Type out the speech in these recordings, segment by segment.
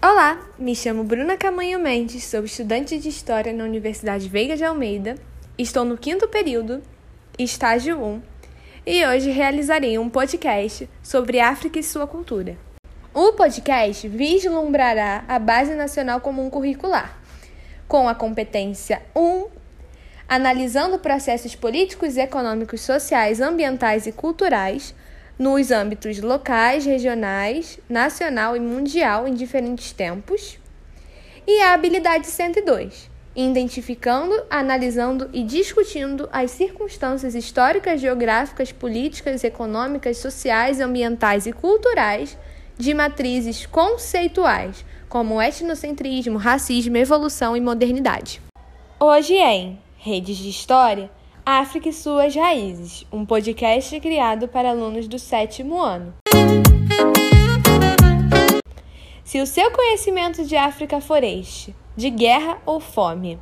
Olá, me chamo Bruna Camanho Mendes, sou estudante de História na Universidade Veiga de Almeida, estou no quinto período, estágio 1, e hoje realizarei um podcast sobre África e sua cultura. O podcast vislumbrará a Base Nacional Comum Curricular, com a competência 1, analisando processos políticos, econômicos, sociais, ambientais e culturais nos âmbitos locais, regionais, nacional e mundial em diferentes tempos. E a habilidade 102, identificando, analisando e discutindo as circunstâncias históricas, geográficas, políticas, econômicas, sociais, ambientais e culturais de matrizes conceituais, como etnocentrismo, racismo, evolução e modernidade. Hoje em Redes de História, África e suas raízes, um podcast criado para alunos do sétimo ano. Se o seu conhecimento de África for este, de guerra ou fome,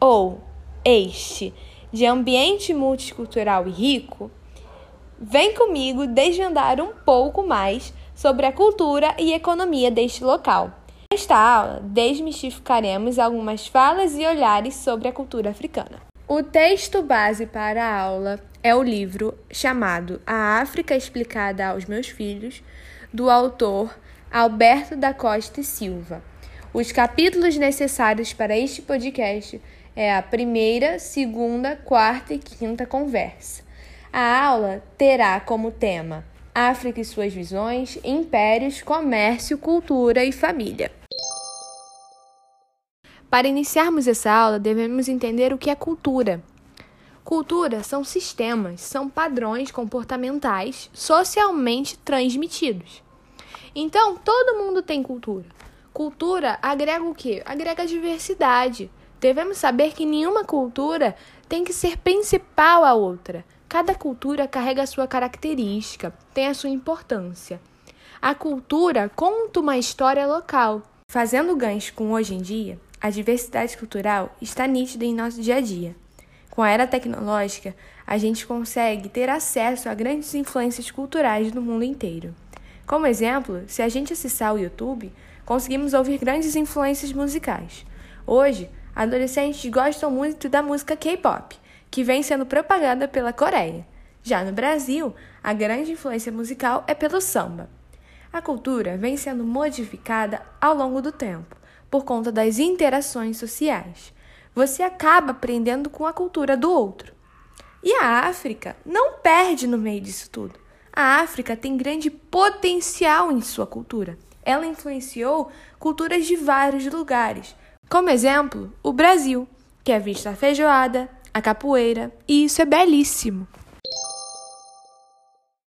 ou este, de ambiente multicultural e rico, vem comigo desvendar um pouco mais sobre a cultura e economia deste local. Nesta aula, desmistificaremos algumas falas e olhares sobre a cultura africana. O texto base para a aula é o livro chamado A África Explicada aos Meus Filhos, do autor Alberto da Costa e Silva. Os capítulos necessários para este podcast é a primeira, segunda, quarta e quinta conversa. A aula terá como tema África e suas visões, impérios, comércio, cultura e família. Para iniciarmos essa aula, devemos entender o que é cultura. Cultura são sistemas, são padrões comportamentais socialmente transmitidos. Então, todo mundo tem cultura. Cultura agrega o quê? Agrega diversidade. Devemos saber que nenhuma cultura tem que ser principal à outra. Cada cultura carrega a sua característica, tem a sua importância. A cultura conta uma história local. Fazendo gancho com hoje em dia, a diversidade cultural está nítida em nosso dia a dia. Com a era tecnológica, a gente consegue ter acesso a grandes influências culturais do mundo inteiro. Como exemplo, se a gente acessar o YouTube, conseguimos ouvir grandes influências musicais. Hoje, adolescentes gostam muito da música K-pop, que vem sendo propagada pela Coreia. Já no Brasil, a grande influência musical é pelo samba. A cultura vem sendo modificada ao longo do tempo por conta das interações sociais. Você acaba aprendendo com a cultura do outro. E a África não perde no meio disso tudo. A África tem grande potencial em sua cultura. Ela influenciou culturas de vários lugares. Como exemplo, o Brasil, que é vista a feijoada, a capoeira, e isso é belíssimo.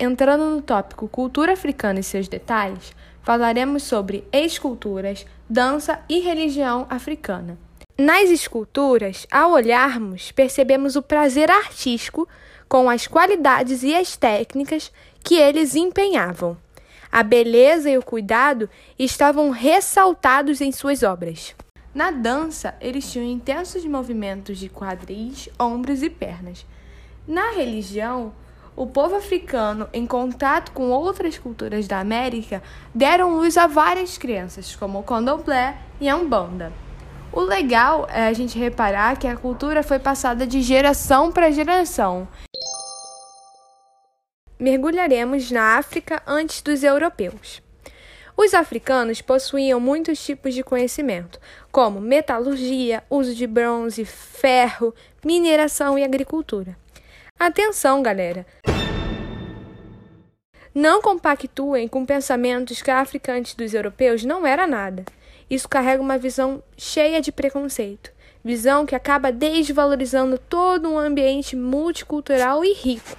Entrando no tópico cultura africana e seus detalhes, falaremos sobre esculturas, dança e religião africana. Nas esculturas, ao olharmos, percebemos o prazer artístico com as qualidades e as técnicas que eles empenhavam. A beleza e o cuidado estavam ressaltados em suas obras. Na dança, eles tinham intensos movimentos de quadris, ombros e pernas. Na religião, o povo africano, em contato com outras culturas da América, deram luz a várias crenças, como o e a umbanda. O legal é a gente reparar que a cultura foi passada de geração para geração. Mergulharemos na África antes dos europeus. Os africanos possuíam muitos tipos de conhecimento, como metalurgia, uso de bronze, ferro, mineração e agricultura. Atenção, galera! Não compactuem com pensamentos que a África antes dos europeus não era nada. Isso carrega uma visão cheia de preconceito, visão que acaba desvalorizando todo um ambiente multicultural e rico.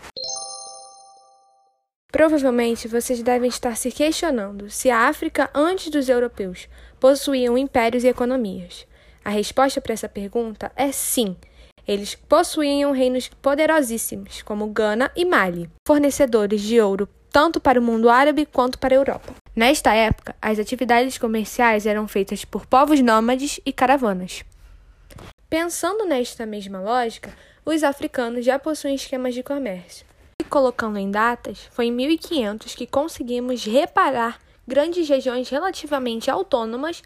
Provavelmente vocês devem estar se questionando se a África antes dos europeus possuíam impérios e economias. A resposta para essa pergunta é sim. Eles possuíam reinos poderosíssimos, como Gana e Mali, fornecedores de ouro tanto para o mundo árabe quanto para a Europa. Nesta época, as atividades comerciais eram feitas por povos nômades e caravanas. Pensando nesta mesma lógica, os africanos já possuem esquemas de comércio. E colocando em datas, foi em 1500 que conseguimos reparar grandes regiões relativamente autônomas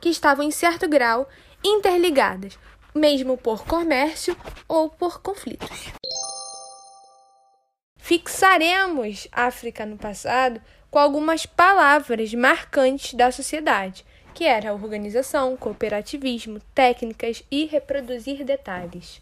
que estavam em certo grau interligadas, mesmo por comércio ou por conflitos. Fixaremos África no passado com algumas palavras marcantes da sociedade, que era organização, cooperativismo, técnicas e reproduzir detalhes.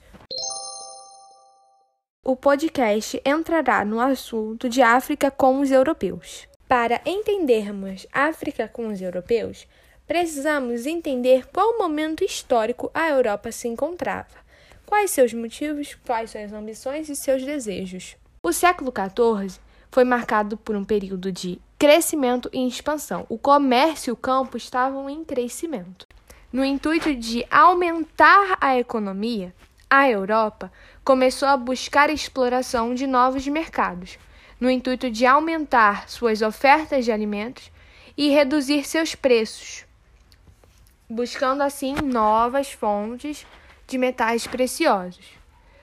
O podcast entrará no assunto de África com os europeus. Para entendermos África com os europeus, precisamos entender qual momento histórico a Europa se encontrava, quais seus motivos, quais suas ambições e seus desejos. O século XIV foi marcado por um período de crescimento e expansão. O comércio e o campo estavam em crescimento. No intuito de aumentar a economia, a Europa começou a buscar a exploração de novos mercados, no intuito de aumentar suas ofertas de alimentos e reduzir seus preços, buscando assim novas fontes de metais preciosos.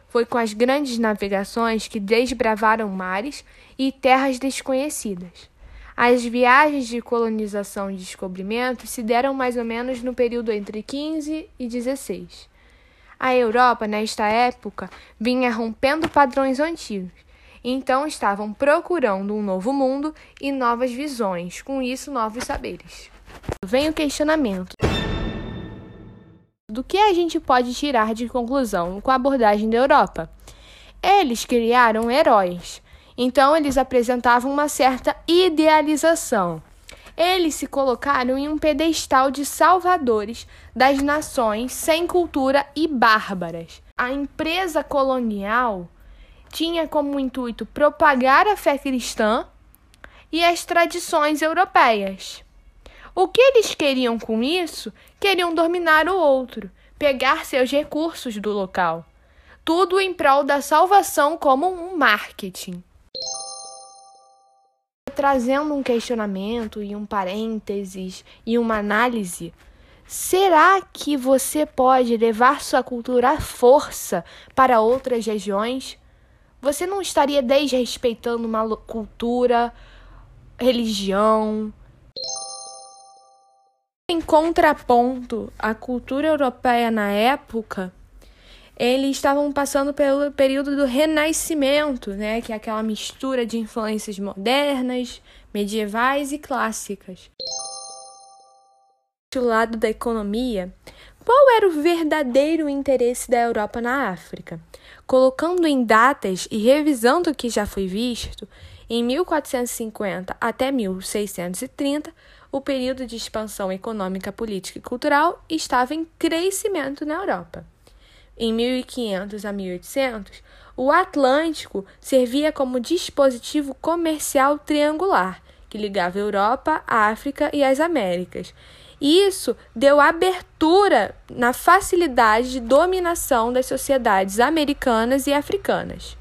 Foi com as grandes navegações que desbravaram mares e terras desconhecidas. As viagens de colonização e descobrimento se deram mais ou menos no período entre 15 e 16. A Europa, nesta época, vinha rompendo padrões antigos, então estavam procurando um novo mundo e novas visões, com isso, novos saberes. Vem o questionamento do que a gente pode tirar de conclusão com a abordagem da Europa? Eles criaram heróis, então eles apresentavam uma certa idealização. Eles se colocaram em um pedestal de salvadores das nações sem cultura e bárbaras. A empresa colonial tinha como intuito propagar a fé cristã e as tradições europeias. O que eles queriam com isso? Queriam dominar o outro, pegar seus recursos do local. Tudo em prol da salvação como um marketing. Trazendo um questionamento e um parênteses e uma análise, será que você pode levar sua cultura à força para outras regiões? Você não estaria desrespeitando uma cultura, religião, em contraponto à cultura europeia na época, eles estavam passando pelo período do Renascimento, né, que é aquela mistura de influências modernas, medievais e clássicas. Do lado da economia, qual era o verdadeiro interesse da Europa na África? Colocando em datas e revisando o que já foi visto, em 1450 até 1630, o período de expansão econômica, política e cultural estava em crescimento na Europa. Em 1500 a 1800, o Atlântico servia como dispositivo comercial triangular que ligava a Europa, a África e as Américas. Isso deu abertura na facilidade de dominação das sociedades americanas e africanas.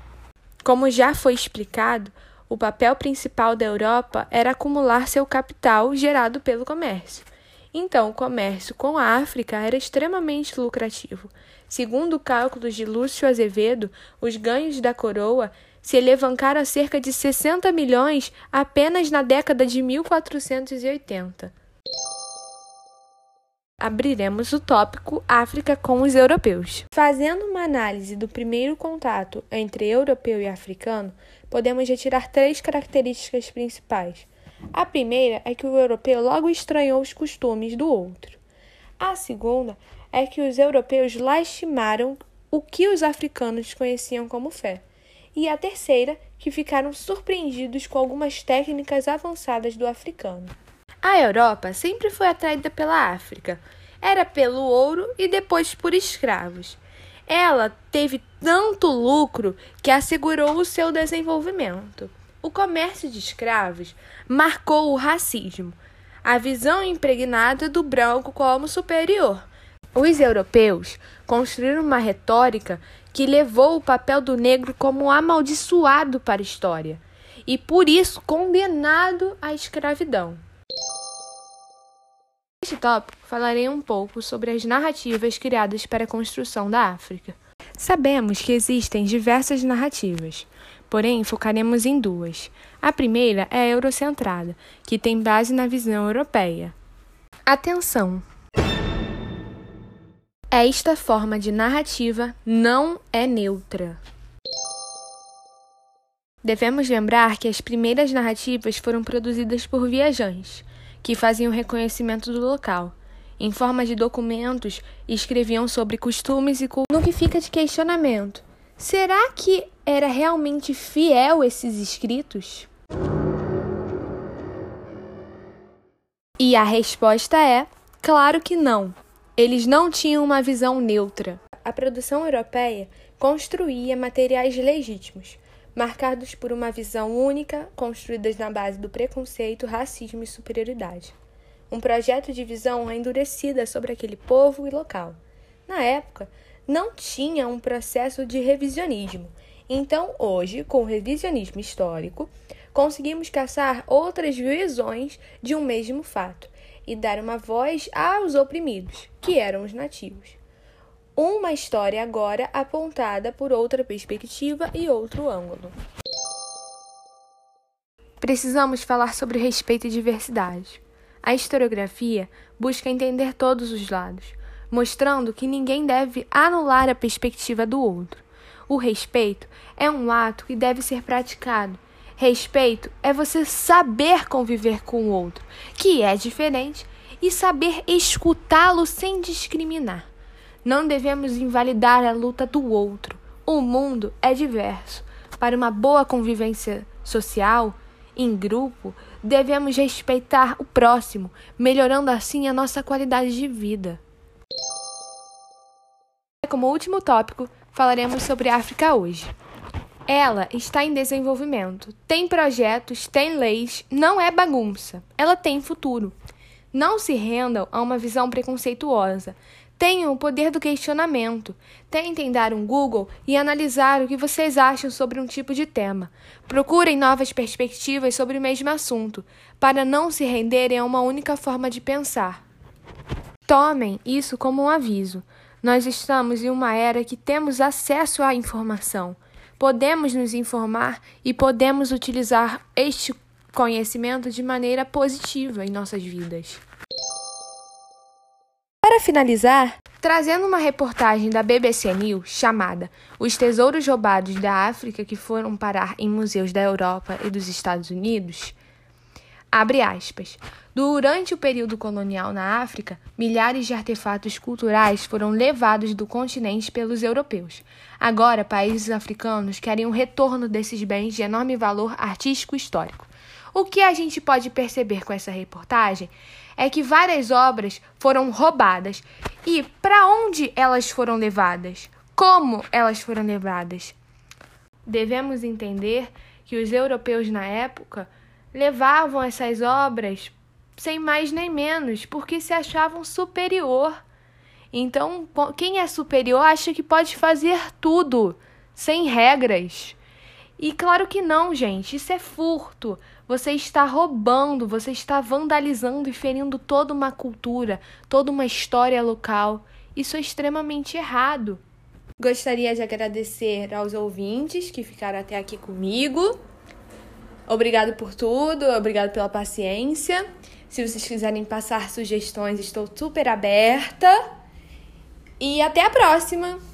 Como já foi explicado, o papel principal da Europa era acumular seu capital gerado pelo comércio. Então, o comércio com a África era extremamente lucrativo. Segundo cálculos de Lúcio Azevedo, os ganhos da coroa se elevancaram a cerca de 60 milhões apenas na década de 1480. Abriremos o tópico África com os europeus. Fazendo uma análise do primeiro contato entre europeu e africano, podemos retirar três características principais. A primeira é que o europeu logo estranhou os costumes do outro. A segunda é que os europeus lastimaram o que os africanos conheciam como fé. E a terceira, que ficaram surpreendidos com algumas técnicas avançadas do africano. A Europa sempre foi atraída pela África. Era pelo ouro e depois por escravos. Ela teve tanto lucro que assegurou o seu desenvolvimento. O comércio de escravos marcou o racismo, a visão impregnada do branco como superior. Os europeus construíram uma retórica que levou o papel do negro como amaldiçoado para a história e por isso condenado à escravidão. Neste tópico falarei um pouco sobre as narrativas criadas para a construção da África. Sabemos que existem diversas narrativas, porém focaremos em duas. A primeira é a eurocentrada, que tem base na visão europeia. Atenção! Esta forma de narrativa não é neutra. Devemos lembrar que as primeiras narrativas foram produzidas por viajantes, que faziam reconhecimento do local. Em forma de documentos, escreviam sobre costumes e culturas. No que fica de questionamento: será que era realmente fiel esses escritos? E a resposta é: claro que não. Eles não tinham uma visão neutra. A produção europeia construía materiais legítimos, marcados por uma visão única, construídas na base do preconceito, racismo e superioridade. Um projeto de visão endurecida sobre aquele povo e local. Na época, não tinha um processo de revisionismo. Então, hoje, com o revisionismo histórico, conseguimos caçar outras visões de um mesmo fato e dar uma voz aos oprimidos, que eram os nativos. Uma história agora apontada por outra perspectiva e outro ângulo. Precisamos falar sobre respeito e diversidade. A historiografia busca entender todos os lados, mostrando que ninguém deve anular a perspectiva do outro. O respeito é um ato que deve ser praticado Respeito é você saber conviver com o outro, que é diferente, e saber escutá-lo sem discriminar. Não devemos invalidar a luta do outro. O mundo é diverso. Para uma boa convivência social, em grupo, devemos respeitar o próximo, melhorando assim a nossa qualidade de vida. Como último tópico, falaremos sobre a África hoje. Ela está em desenvolvimento, tem projetos, tem leis, não é bagunça. Ela tem futuro. Não se rendam a uma visão preconceituosa. Tenham o poder do questionamento. Tentem dar um Google e analisar o que vocês acham sobre um tipo de tema. Procurem novas perspectivas sobre o mesmo assunto, para não se renderem a uma única forma de pensar. Tomem isso como um aviso. Nós estamos em uma era que temos acesso à informação podemos nos informar e podemos utilizar este conhecimento de maneira positiva em nossas vidas. Para finalizar, trazendo uma reportagem da BBC News chamada Os Tesouros Roubados da África que foram parar em museus da Europa e dos Estados Unidos, Abre aspas. Durante o período colonial na África, milhares de artefatos culturais foram levados do continente pelos europeus. Agora, países africanos querem um retorno desses bens de enorme valor artístico histórico. O que a gente pode perceber com essa reportagem é que várias obras foram roubadas. E para onde elas foram levadas? Como elas foram levadas? Devemos entender que os europeus na época levavam essas obras sem mais nem menos, porque se achavam superior. Então, quem é superior acha que pode fazer tudo, sem regras. E claro que não, gente, isso é furto. Você está roubando, você está vandalizando e ferindo toda uma cultura, toda uma história local. Isso é extremamente errado. Gostaria de agradecer aos ouvintes que ficaram até aqui comigo. Obrigado por tudo, obrigado pela paciência. Se vocês quiserem passar sugestões, estou super aberta. E até a próxima!